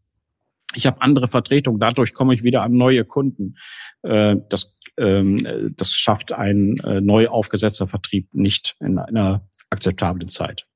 Ich habe andere Vertretungen, dadurch komme ich wieder an neue Kunden. Äh, das, ähm, das schafft ein äh, neu aufgesetzter Vertrieb nicht in einer akzeptablen Zeit.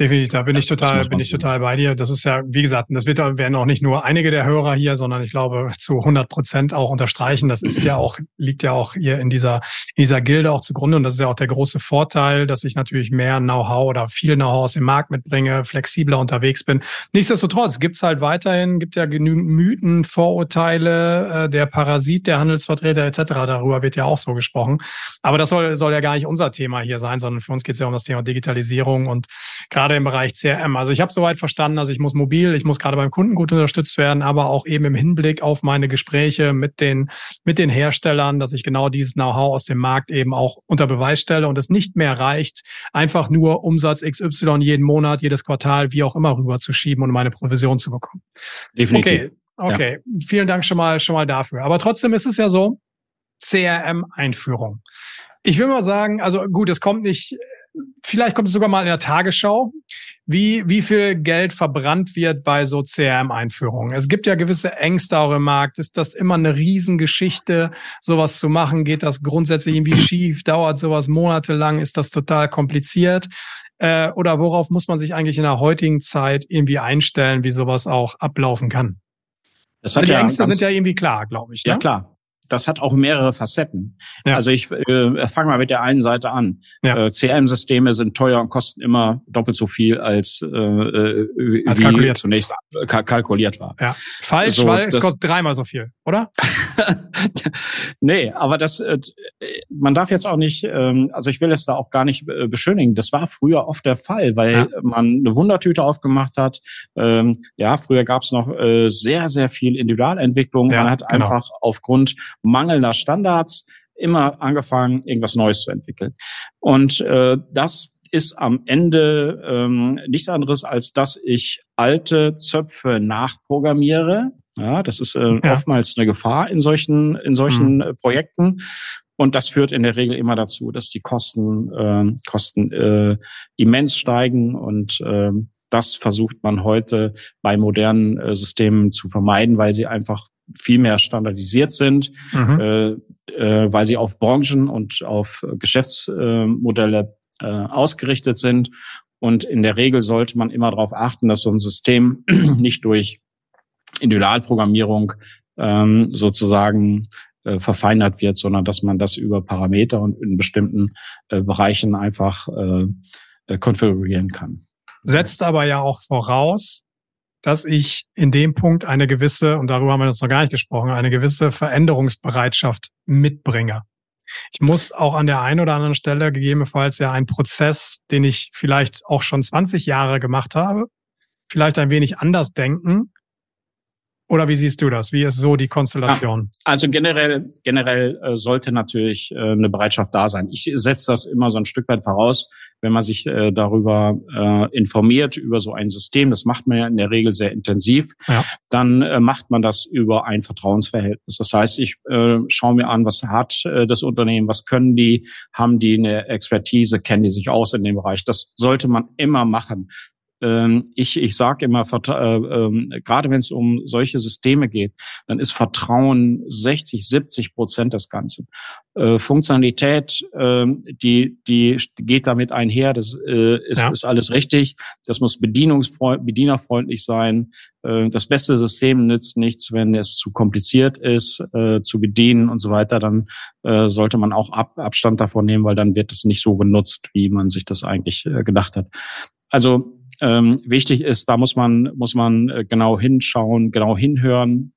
Definitiv, da bin ich total, bin ich total bei dir. Das ist ja, wie gesagt, das wird, werden auch nicht nur einige der Hörer hier, sondern ich glaube zu 100 Prozent auch unterstreichen. Das ist ja auch, liegt ja auch hier in dieser, in dieser Gilde auch zugrunde. Und das ist ja auch der große Vorteil, dass ich natürlich mehr Know-how oder viel Know-how aus dem Markt mitbringe, flexibler unterwegs bin. Nichtsdestotrotz gibt's halt weiterhin, gibt ja genügend Mythen, Vorurteile, äh, der Parasit, der Handelsvertreter etc. Darüber wird ja auch so gesprochen. Aber das soll, soll ja gar nicht unser Thema hier sein, sondern für uns geht's ja um das Thema Digitalisierung und gerade gerade im Bereich CRM. Also ich habe soweit verstanden, also ich muss mobil, ich muss gerade beim Kunden gut unterstützt werden, aber auch eben im Hinblick auf meine Gespräche mit den, mit den Herstellern, dass ich genau dieses Know-how aus dem Markt eben auch unter Beweis stelle und es nicht mehr reicht, einfach nur Umsatz XY jeden Monat, jedes Quartal, wie auch immer rüberzuschieben und meine Provision zu bekommen. Definitiv. Okay, okay. Ja. Vielen Dank schon mal, schon mal dafür. Aber trotzdem ist es ja so, CRM-Einführung. Ich will mal sagen, also gut, es kommt nicht vielleicht kommt es sogar mal in der Tagesschau, wie, wie viel Geld verbrannt wird bei so CRM-Einführungen. Es gibt ja gewisse Ängste auch im Markt. Ist das immer eine Riesengeschichte, sowas zu machen? Geht das grundsätzlich irgendwie schief? Dauert sowas monatelang? Ist das total kompliziert? Äh, oder worauf muss man sich eigentlich in der heutigen Zeit irgendwie einstellen, wie sowas auch ablaufen kann? Das hat die ja Ängste sind ja irgendwie klar, glaube ich. Ja, ne? klar das hat auch mehrere Facetten. Ja. Also ich äh, fange mal mit der einen Seite an. Ja. Äh, CRM-Systeme sind teuer und kosten immer doppelt so viel als, äh, äh als wie kalkuliert. zunächst ka kalkuliert war. Ja. Falsch, so, weil es kostet dreimal so viel, oder? nee, aber das, äh, man darf jetzt auch nicht, ähm, also ich will es da auch gar nicht äh, beschönigen. Das war früher oft der Fall, weil ja. man eine Wundertüte aufgemacht hat. Ähm, ja, früher gab es noch äh, sehr, sehr viel Individualentwicklung. Man hat genau. einfach aufgrund mangelnder Standards immer angefangen, irgendwas Neues zu entwickeln. Und äh, das ist am Ende ähm, nichts anderes, als dass ich alte Zöpfe nachprogrammiere. Ja, das ist äh, ja. oftmals eine Gefahr in solchen in solchen mhm. Projekten. Und das führt in der Regel immer dazu, dass die Kosten, äh, Kosten äh, immens steigen. Und äh, das versucht man heute bei modernen äh, Systemen zu vermeiden, weil sie einfach viel mehr standardisiert sind, mhm. äh, äh, weil sie auf Branchen und auf Geschäftsmodelle äh, ausgerichtet sind. Und in der Regel sollte man immer darauf achten, dass so ein System nicht durch Individualprogrammierung ähm, sozusagen äh, verfeinert wird, sondern dass man das über Parameter und in bestimmten äh, Bereichen einfach äh, äh konfigurieren kann. Setzt aber ja auch voraus, dass ich in dem Punkt eine gewisse, und darüber haben wir jetzt noch gar nicht gesprochen, eine gewisse Veränderungsbereitschaft mitbringe. Ich muss auch an der einen oder anderen Stelle gegebenenfalls ja einen Prozess, den ich vielleicht auch schon 20 Jahre gemacht habe, vielleicht ein wenig anders denken oder wie siehst du das? Wie ist so die Konstellation? also generell, generell äh, sollte natürlich äh, eine Bereitschaft da sein. Ich setze das immer so ein Stück weit voraus, wenn man sich äh, darüber informiert, über so ein System, das macht man ja in der Regel sehr intensiv, ja. dann macht man das über ein Vertrauensverhältnis. Das heißt, ich schaue mir an, was hat das Unternehmen, was können die, haben die eine Expertise, kennen die sich aus in dem Bereich. Das sollte man immer machen. Ähm, ich, ich sage immer, äh, äh, gerade wenn es um solche Systeme geht, dann ist Vertrauen 60, 70 Prozent des Ganzen. Äh, Funktionalität, äh, die, die geht damit einher, das äh, ist, ja. ist alles richtig. Das muss bedienerfreundlich sein. Das beste System nützt nichts, wenn es zu kompliziert ist, zu bedienen und so weiter. Dann sollte man auch Ab Abstand davon nehmen, weil dann wird es nicht so genutzt, wie man sich das eigentlich gedacht hat. Also ähm, wichtig ist, da muss man, muss man äh, genau hinschauen, genau hinhören.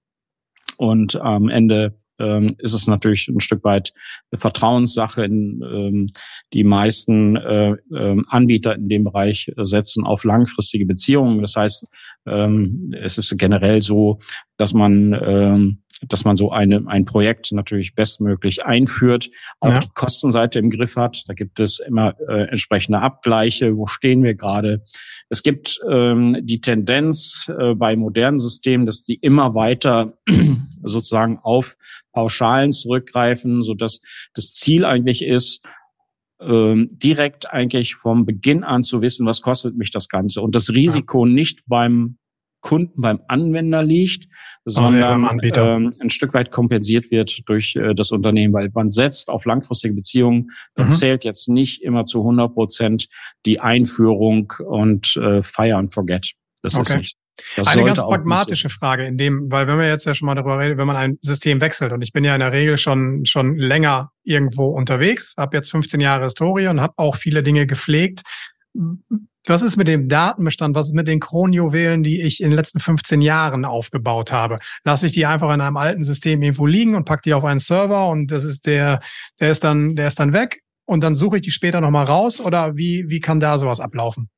Und am Ende ähm, ist es natürlich ein Stück weit eine Vertrauenssache. In, ähm, die meisten äh, äh, Anbieter in dem Bereich setzen auf langfristige Beziehungen. Das heißt, ähm, es ist generell so, dass man ähm, dass man so eine, ein Projekt natürlich bestmöglich einführt, auch ja. die Kostenseite im Griff hat. Da gibt es immer äh, entsprechende Abgleiche. Wo stehen wir gerade? Es gibt ähm, die Tendenz äh, bei modernen Systemen, dass die immer weiter sozusagen auf Pauschalen zurückgreifen, so dass das Ziel eigentlich ist, ähm, direkt eigentlich vom Beginn an zu wissen, was kostet mich das Ganze und das Risiko nicht beim Kunden, beim Anwender liegt, sondern ähm, ein Stück weit kompensiert wird durch äh, das Unternehmen, weil man setzt auf langfristige Beziehungen. Dann mhm. zählt jetzt nicht immer zu 100 Prozent die Einführung und äh, Fire and Forget. Das okay. ist nicht das Eine ganz pragmatische. Frage in dem, weil wenn wir jetzt ja schon mal darüber reden, wenn man ein System wechselt und ich bin ja in der Regel schon schon länger irgendwo unterwegs, habe jetzt 15 Jahre Historie und habe auch viele Dinge gepflegt. Was ist mit dem Datenbestand? Was ist mit den Kronjuwelen, die ich in den letzten 15 Jahren aufgebaut habe? Lasse ich die einfach in einem alten System irgendwo liegen und pack die auf einen Server und das ist der, der ist dann, der ist dann weg und dann suche ich die später nochmal raus oder wie, wie kann da sowas ablaufen?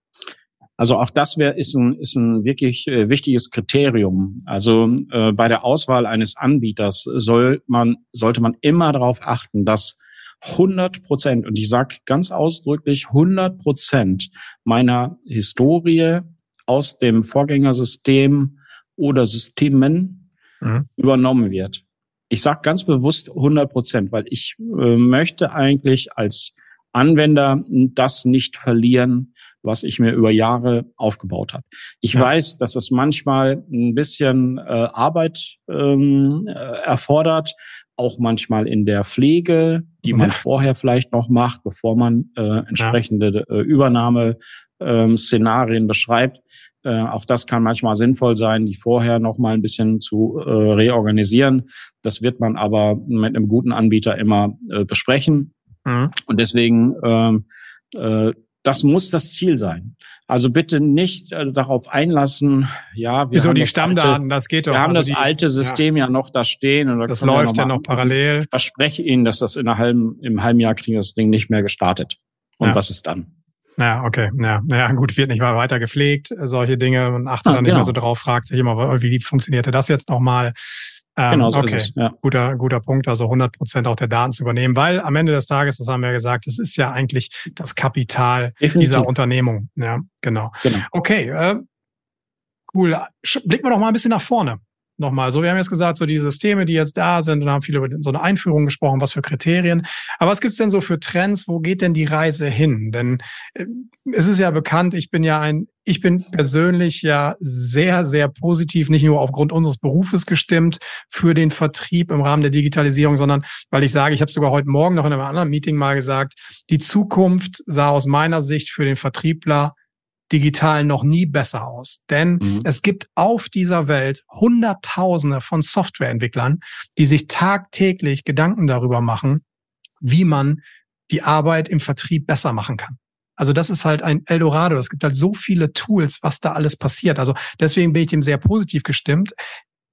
Also auch das wäre ist ein, ist ein wirklich äh, wichtiges Kriterium. Also äh, bei der Auswahl eines Anbieters soll man, sollte man immer darauf achten, dass 100 Prozent, und ich sage ganz ausdrücklich 100 Prozent meiner Historie aus dem Vorgängersystem oder Systemen mhm. übernommen wird. Ich sage ganz bewusst 100 Prozent, weil ich äh, möchte eigentlich als Anwender das nicht verlieren, was ich mir über Jahre aufgebaut habe. Ich ja. weiß, dass es manchmal ein bisschen äh, Arbeit ähm, äh, erfordert, auch manchmal in der Pflege, die man ja. vorher vielleicht noch macht, bevor man äh, entsprechende äh, Übernahme-Szenarien ähm, beschreibt. Äh, auch das kann manchmal sinnvoll sein, die vorher noch mal ein bisschen zu äh, reorganisieren. Das wird man aber mit einem guten Anbieter immer äh, besprechen. Mhm. Und deswegen, ähm, äh, das muss das Ziel sein. Also bitte nicht äh, darauf einlassen, ja, wir Wieso haben die Stammdaten, alte, das geht doch. Wir haben also das die, alte System ja. ja. noch da stehen. Und da das läuft ja noch parallel. Ich verspreche Ihnen, dass das in einem halben, im halben Jahr kriegen das Ding nicht mehr gestartet. Und ja. was ist dann? Ja, okay. Ja, ja, gut, wird nicht mal weiter gepflegt, solche Dinge und achtet ah, dann genau. nicht mehr so drauf, fragt sich immer, wie funktionierte das jetzt nochmal? Ähm, genau, so okay. ist es. Ja. Guter, guter Punkt, also 100 Prozent auch der Daten zu übernehmen, weil am Ende des Tages, das haben wir ja gesagt, das ist ja eigentlich das Kapital Definitiv. dieser Unternehmung. Ja, genau. genau. Okay, äh, cool. Blicken wir doch mal ein bisschen nach vorne nochmal. So, wir haben jetzt gesagt, so die Systeme, die jetzt da sind, und haben viele über so eine Einführung gesprochen, was für Kriterien. Aber was gibt's denn so für Trends? Wo geht denn die Reise hin? Denn äh, es ist ja bekannt, ich bin ja ein, ich bin persönlich ja sehr, sehr positiv, nicht nur aufgrund unseres Berufes gestimmt für den Vertrieb im Rahmen der Digitalisierung, sondern weil ich sage, ich habe sogar heute Morgen noch in einem anderen Meeting mal gesagt, die Zukunft sah aus meiner Sicht für den Vertriebler digital noch nie besser aus. Denn mhm. es gibt auf dieser Welt Hunderttausende von Softwareentwicklern, die sich tagtäglich Gedanken darüber machen, wie man die Arbeit im Vertrieb besser machen kann. Also das ist halt ein Eldorado. Es gibt halt so viele Tools, was da alles passiert. Also deswegen bin ich dem sehr positiv gestimmt.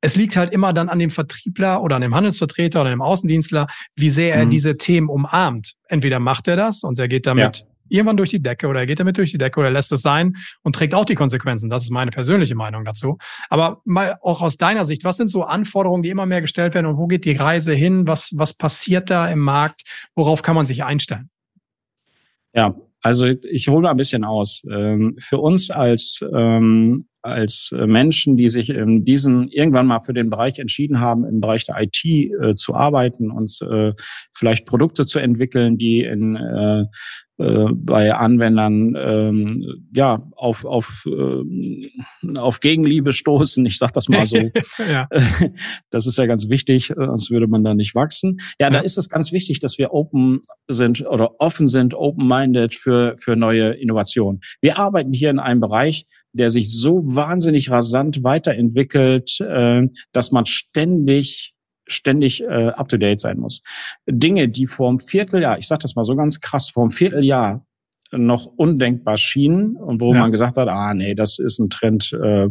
Es liegt halt immer dann an dem Vertriebler oder an dem Handelsvertreter oder dem Außendienstler, wie sehr er mhm. diese Themen umarmt. Entweder macht er das und er geht damit ja irgendwann durch die Decke oder er geht damit durch die Decke oder lässt es sein und trägt auch die Konsequenzen. Das ist meine persönliche Meinung dazu. Aber mal auch aus deiner Sicht, was sind so Anforderungen, die immer mehr gestellt werden und wo geht die Reise hin? Was, was passiert da im Markt? Worauf kann man sich einstellen? Ja, also ich hole mal ein bisschen aus. Ähm, für uns als ähm, als Menschen, die sich in diesen irgendwann mal für den Bereich entschieden haben, im Bereich der IT äh, zu arbeiten und äh, vielleicht Produkte zu entwickeln, die in äh, äh, bei Anwendern ähm, ja auf auf äh, auf Gegenliebe stoßen. Ich sage das mal so. ja. Das ist ja ganz wichtig, äh, sonst würde man da nicht wachsen. Ja, ja, da ist es ganz wichtig, dass wir open sind oder offen sind, open-minded für für neue Innovationen. Wir arbeiten hier in einem Bereich, der sich so wahnsinnig rasant weiterentwickelt, äh, dass man ständig ständig äh, up to date sein muss. Dinge, die vor einem Vierteljahr, ich sage das mal so ganz krass, vor einem Vierteljahr noch undenkbar schienen und wo ja. man gesagt hat, ah nee, das ist ein Trend, äh,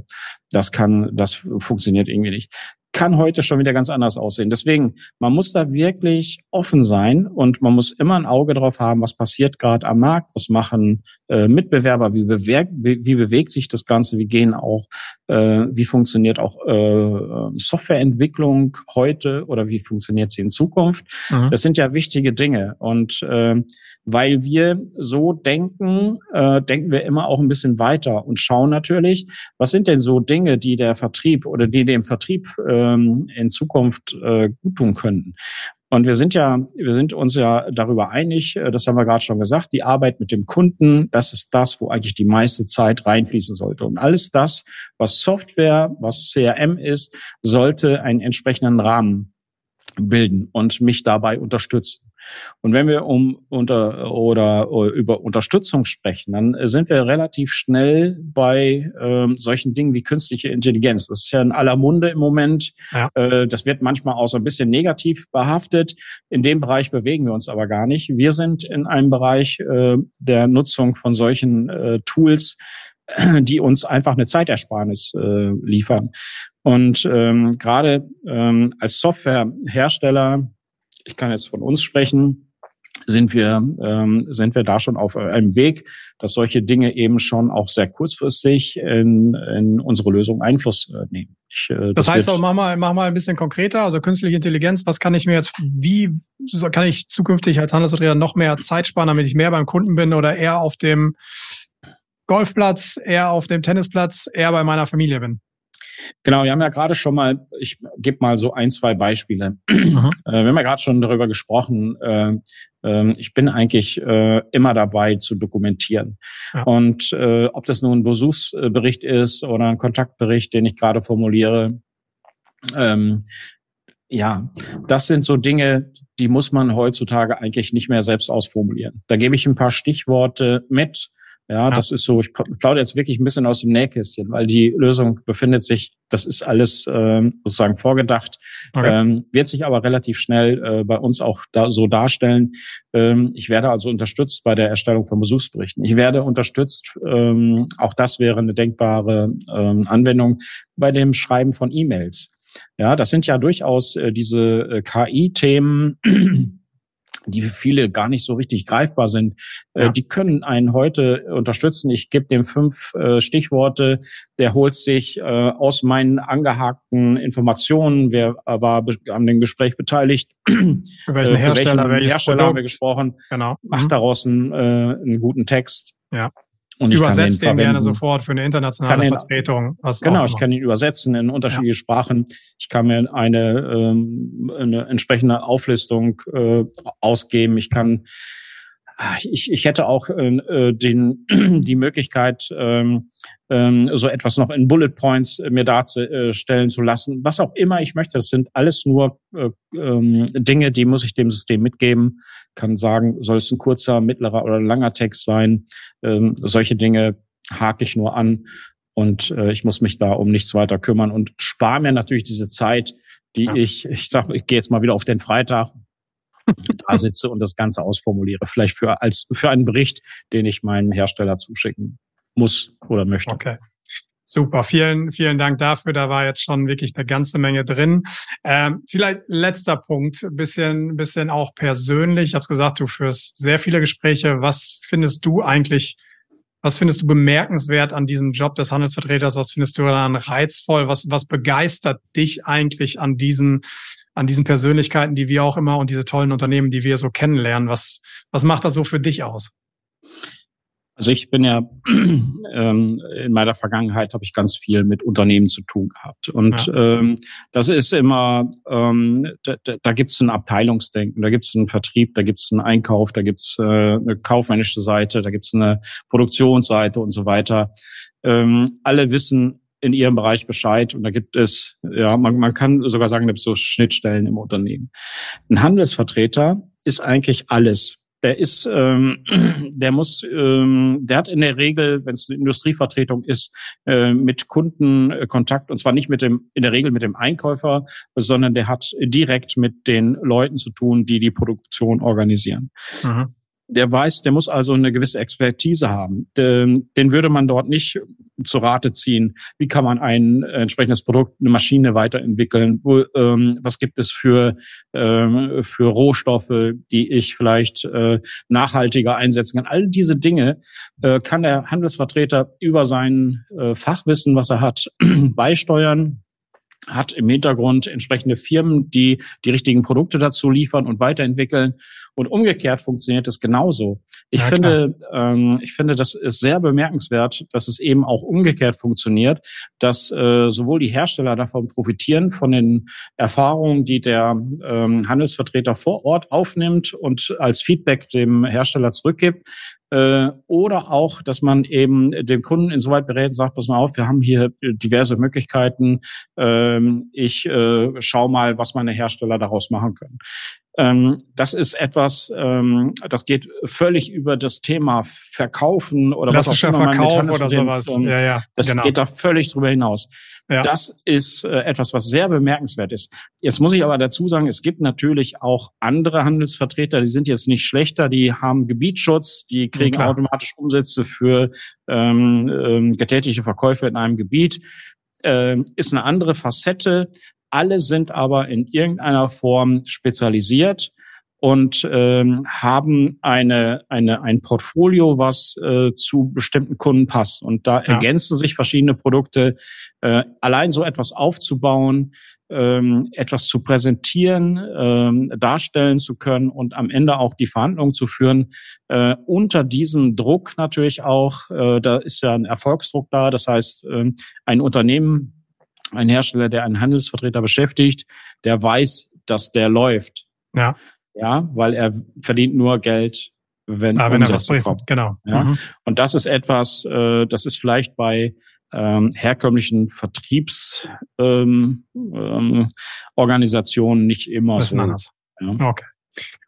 das kann, das funktioniert irgendwie nicht. Kann heute schon wieder ganz anders aussehen. Deswegen, man muss da wirklich offen sein und man muss immer ein Auge drauf haben, was passiert gerade am Markt, was machen äh, Mitbewerber, wie, bewer wie, wie bewegt sich das Ganze, wie gehen auch, äh, wie funktioniert auch äh, Softwareentwicklung heute oder wie funktioniert sie in Zukunft. Mhm. Das sind ja wichtige Dinge und äh, weil wir so denken, äh, denken wir immer auch ein bisschen weiter und schauen natürlich, was sind denn so Dinge, die der Vertrieb oder die dem Vertrieb ähm, in Zukunft äh, gut tun könnten. Und wir sind ja, wir sind uns ja darüber einig, äh, das haben wir gerade schon gesagt, die Arbeit mit dem Kunden, das ist das, wo eigentlich die meiste Zeit reinfließen sollte. Und alles das, was Software, was CRM ist, sollte einen entsprechenden Rahmen bilden und mich dabei unterstützen. Und wenn wir um unter oder, über Unterstützung sprechen, dann sind wir relativ schnell bei ähm, solchen Dingen wie künstliche Intelligenz. Das ist ja in aller Munde im Moment. Ja. Äh, das wird manchmal auch so ein bisschen negativ behaftet. In dem Bereich bewegen wir uns aber gar nicht. Wir sind in einem Bereich äh, der Nutzung von solchen äh, Tools, die uns einfach eine Zeitersparnis äh, liefern. Und ähm, gerade ähm, als Softwarehersteller ich kann jetzt von uns sprechen, sind wir, ähm, sind wir da schon auf einem Weg, dass solche Dinge eben schon auch sehr kurzfristig in, in unsere Lösung Einfluss äh, nehmen. Ich, äh, das, das heißt auch, mach mal, mach mal ein bisschen konkreter, also künstliche Intelligenz, was kann ich mir jetzt, wie kann ich zukünftig als Handelsvertreter noch mehr Zeit sparen, damit ich mehr beim Kunden bin oder eher auf dem Golfplatz, eher auf dem Tennisplatz, eher bei meiner Familie bin? Genau, wir haben ja gerade schon mal, ich gebe mal so ein, zwei Beispiele. Mhm. Äh, wir haben ja gerade schon darüber gesprochen, äh, äh, ich bin eigentlich äh, immer dabei zu dokumentieren. Ja. Und ob das nun ein Besuchsbericht ist oder ein Kontaktbericht, den ich gerade formuliere, ähm, ja, das sind so Dinge, die muss man heutzutage eigentlich nicht mehr selbst ausformulieren. Da gebe ich ein paar Stichworte mit ja, ja, das ist so, ich plaudere jetzt wirklich ein bisschen aus dem Nähkästchen, weil die Lösung befindet sich, das ist alles ähm, sozusagen vorgedacht, okay. ähm, wird sich aber relativ schnell äh, bei uns auch da so darstellen. Ähm, ich werde also unterstützt bei der Erstellung von Besuchsberichten. Ich werde unterstützt, ähm, auch das wäre eine denkbare ähm, Anwendung, bei dem Schreiben von E-Mails. Ja, das sind ja durchaus äh, diese äh, KI-Themen, die für viele gar nicht so richtig greifbar sind, äh, ja. die können einen heute unterstützen. Ich gebe dem fünf äh, Stichworte, der holt sich äh, aus meinen angehakten Informationen, wer war an dem Gespräch beteiligt, für welchen Hersteller, welchen Hersteller haben wir gesprochen, genau. macht mhm. daraus einen, einen guten Text. Ja. Und Übersetzt den, gerne sofort für eine internationale ihn, Vertretung. genau, ich kann ihn übersetzen in unterschiedliche ja. Sprachen. Ich kann mir eine, ähm, eine entsprechende Auflistung äh, ausgeben. Ich kann ich, ich hätte auch äh, den, die Möglichkeit, ähm, ähm, so etwas noch in Bullet Points äh, mir darstellen zu lassen. Was auch immer ich möchte, das sind alles nur äh, ähm, Dinge, die muss ich dem System mitgeben. Kann sagen, soll es ein kurzer, mittlerer oder langer Text sein. Ähm, solche Dinge hake ich nur an und äh, ich muss mich da um nichts weiter kümmern und spare mir natürlich diese Zeit, die ja. ich, ich sag, ich gehe jetzt mal wieder auf den Freitag, da sitze und das Ganze ausformuliere. Vielleicht für, als, für einen Bericht, den ich meinem Hersteller zuschicken muss oder möchte. Okay. Super, vielen, vielen Dank dafür. Da war jetzt schon wirklich eine ganze Menge drin. Ähm, vielleicht letzter Punkt, bisschen, bisschen auch persönlich. Ich habe gesagt, du führst sehr viele Gespräche. Was findest du eigentlich was findest du bemerkenswert an diesem Job des Handelsvertreters? Was findest du daran reizvoll? Was, was begeistert dich eigentlich an diesen, an diesen Persönlichkeiten, die wir auch immer und diese tollen Unternehmen, die wir so kennenlernen? Was, was macht das so für dich aus? Also ich bin ja ähm, in meiner Vergangenheit habe ich ganz viel mit Unternehmen zu tun gehabt und ja. ähm, das ist immer ähm, da, da gibt es ein Abteilungsdenken, da gibt es einen Vertrieb, da gibt es einen Einkauf, da gibt es äh, eine kaufmännische Seite, da gibt es eine Produktionsseite und so weiter. Ähm, alle wissen in ihrem Bereich Bescheid und da gibt es ja man, man kann sogar sagen, da gibt es so Schnittstellen im Unternehmen. Ein Handelsvertreter ist eigentlich alles der ist, ähm, der muss, ähm, der hat in der Regel, wenn es eine Industrievertretung ist, äh, mit Kunden äh, Kontakt und zwar nicht mit dem, in der Regel mit dem Einkäufer, sondern der hat direkt mit den Leuten zu tun, die die Produktion organisieren. Mhm. Der weiß, der muss also eine gewisse Expertise haben. Den, den würde man dort nicht zu Rate ziehen. Wie kann man ein entsprechendes Produkt, eine Maschine weiterentwickeln? Wo, ähm, was gibt es für, ähm, für Rohstoffe, die ich vielleicht äh, nachhaltiger einsetzen kann? All diese Dinge äh, kann der Handelsvertreter über sein äh, Fachwissen, was er hat, beisteuern hat im Hintergrund entsprechende Firmen, die die richtigen Produkte dazu liefern und weiterentwickeln. Und umgekehrt funktioniert es genauso. Ich ja, finde, ähm, ich finde, das ist sehr bemerkenswert, dass es eben auch umgekehrt funktioniert, dass äh, sowohl die Hersteller davon profitieren von den Erfahrungen, die der ähm, Handelsvertreter vor Ort aufnimmt und als Feedback dem Hersteller zurückgibt, oder auch, dass man eben den Kunden insoweit berät und sagt, pass mal auf, wir haben hier diverse Möglichkeiten. Ähm, ich äh, schau mal, was meine Hersteller daraus machen können. Ähm, das ist etwas, ähm, das geht völlig über das Thema Verkaufen oder was auch immer man Verkauf mit oder sowas. Ja, ja, das genau. geht da völlig drüber hinaus. Ja. Das ist äh, etwas, was sehr bemerkenswert ist. Jetzt muss ich aber dazu sagen, es gibt natürlich auch andere Handelsvertreter, die sind jetzt nicht schlechter, die haben Gebietsschutz, die kriegen ja, automatisch Umsätze für ähm, ähm, getätigte Verkäufe in einem Gebiet. Ähm, ist eine andere Facette. Alle sind aber in irgendeiner Form spezialisiert und ähm, haben eine, eine, ein Portfolio, was äh, zu bestimmten Kunden passt. Und da ja. ergänzen sich verschiedene Produkte. Äh, allein so etwas aufzubauen, ähm, etwas zu präsentieren, ähm, darstellen zu können und am Ende auch die Verhandlungen zu führen, äh, unter diesem Druck natürlich auch, äh, da ist ja ein Erfolgsdruck da. Das heißt, äh, ein Unternehmen ein Hersteller, der einen Handelsvertreter beschäftigt, der weiß, dass der läuft. Ja. Ja, weil er verdient nur Geld, wenn, ah, wenn er was kommt. Genau. Ja. Mhm. Und das ist etwas, äh, das ist vielleicht bei ähm, herkömmlichen Vertriebsorganisationen ähm, ähm, nicht immer das so. Anders. Ja. Okay.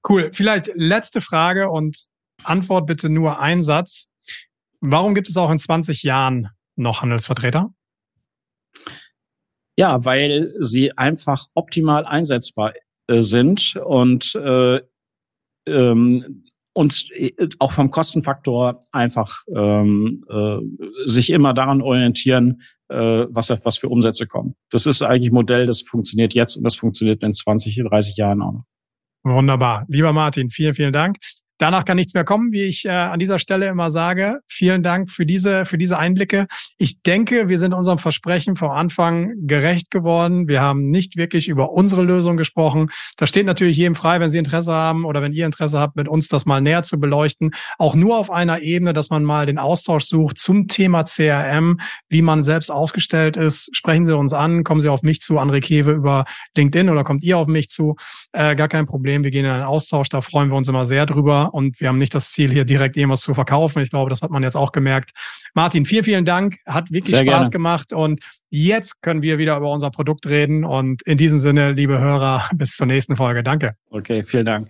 Cool. Vielleicht letzte Frage und Antwort bitte nur ein Satz. Warum gibt es auch in 20 Jahren noch Handelsvertreter? Ja, weil sie einfach optimal einsetzbar äh, sind und äh, ähm, und äh, auch vom Kostenfaktor einfach ähm, äh, sich immer daran orientieren, äh, was, was für Umsätze kommen. Das ist eigentlich ein Modell, das funktioniert jetzt und das funktioniert in 20, 30 Jahren auch noch. Wunderbar. Lieber Martin, vielen, vielen Dank. Danach kann nichts mehr kommen, wie ich äh, an dieser Stelle immer sage. Vielen Dank für diese, für diese Einblicke. Ich denke, wir sind unserem Versprechen vom Anfang gerecht geworden. Wir haben nicht wirklich über unsere Lösung gesprochen. Das steht natürlich jedem frei, wenn Sie Interesse haben oder wenn ihr Interesse habt, mit uns das mal näher zu beleuchten. Auch nur auf einer Ebene, dass man mal den Austausch sucht zum Thema CRM, wie man selbst aufgestellt ist. Sprechen Sie uns an, kommen Sie auf mich zu, André Kewe über LinkedIn oder kommt ihr auf mich zu. Äh, gar kein Problem. Wir gehen in einen Austausch. Da freuen wir uns immer sehr drüber und wir haben nicht das Ziel, hier direkt irgendwas zu verkaufen. Ich glaube, das hat man jetzt auch gemerkt. Martin, vielen, vielen Dank. Hat wirklich Sehr Spaß gerne. gemacht und jetzt können wir wieder über unser Produkt reden. Und in diesem Sinne, liebe Hörer, bis zur nächsten Folge. Danke. Okay, vielen Dank.